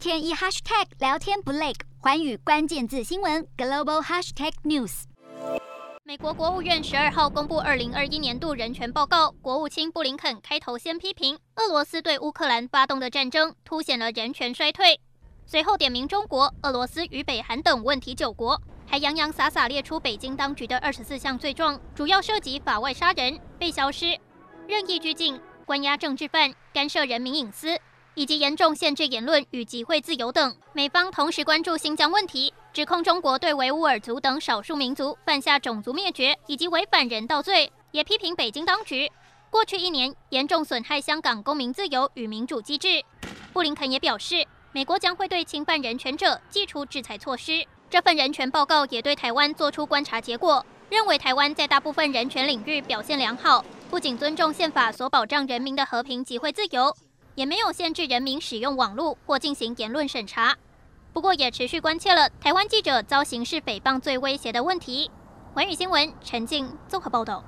天一 hashtag 聊天不累，寰宇关键字新闻 global hashtag news。美国国务院十二号公布二零二一年度人权报告，国务卿布林肯开头先批评俄罗斯对乌克兰发动的战争凸显了人权衰退，随后点名中国、俄罗斯与北韩等问题九国，还洋洋洒洒列出北京当局的二十四项罪状，主要涉及法外杀人、被消失、任意拘禁、关押政治犯、干涉人民隐私。以及严重限制言论与集会自由等，美方同时关注新疆问题，指控中国对维吾尔族等少数民族犯下种族灭绝以及违反人道罪，也批评北京当局过去一年严重损害香港公民自由与民主机制。布林肯也表示，美国将会对侵犯人权者祭出制裁措施。这份人权报告也对台湾做出观察结果，认为台湾在大部分人权领域表现良好，不仅尊重宪法所保障人民的和平集会自由。也没有限制人民使用网络或进行言论审查，不过也持续关切了台湾记者遭刑事诽谤罪威胁的问题。寰宇新闻陈静综合报道。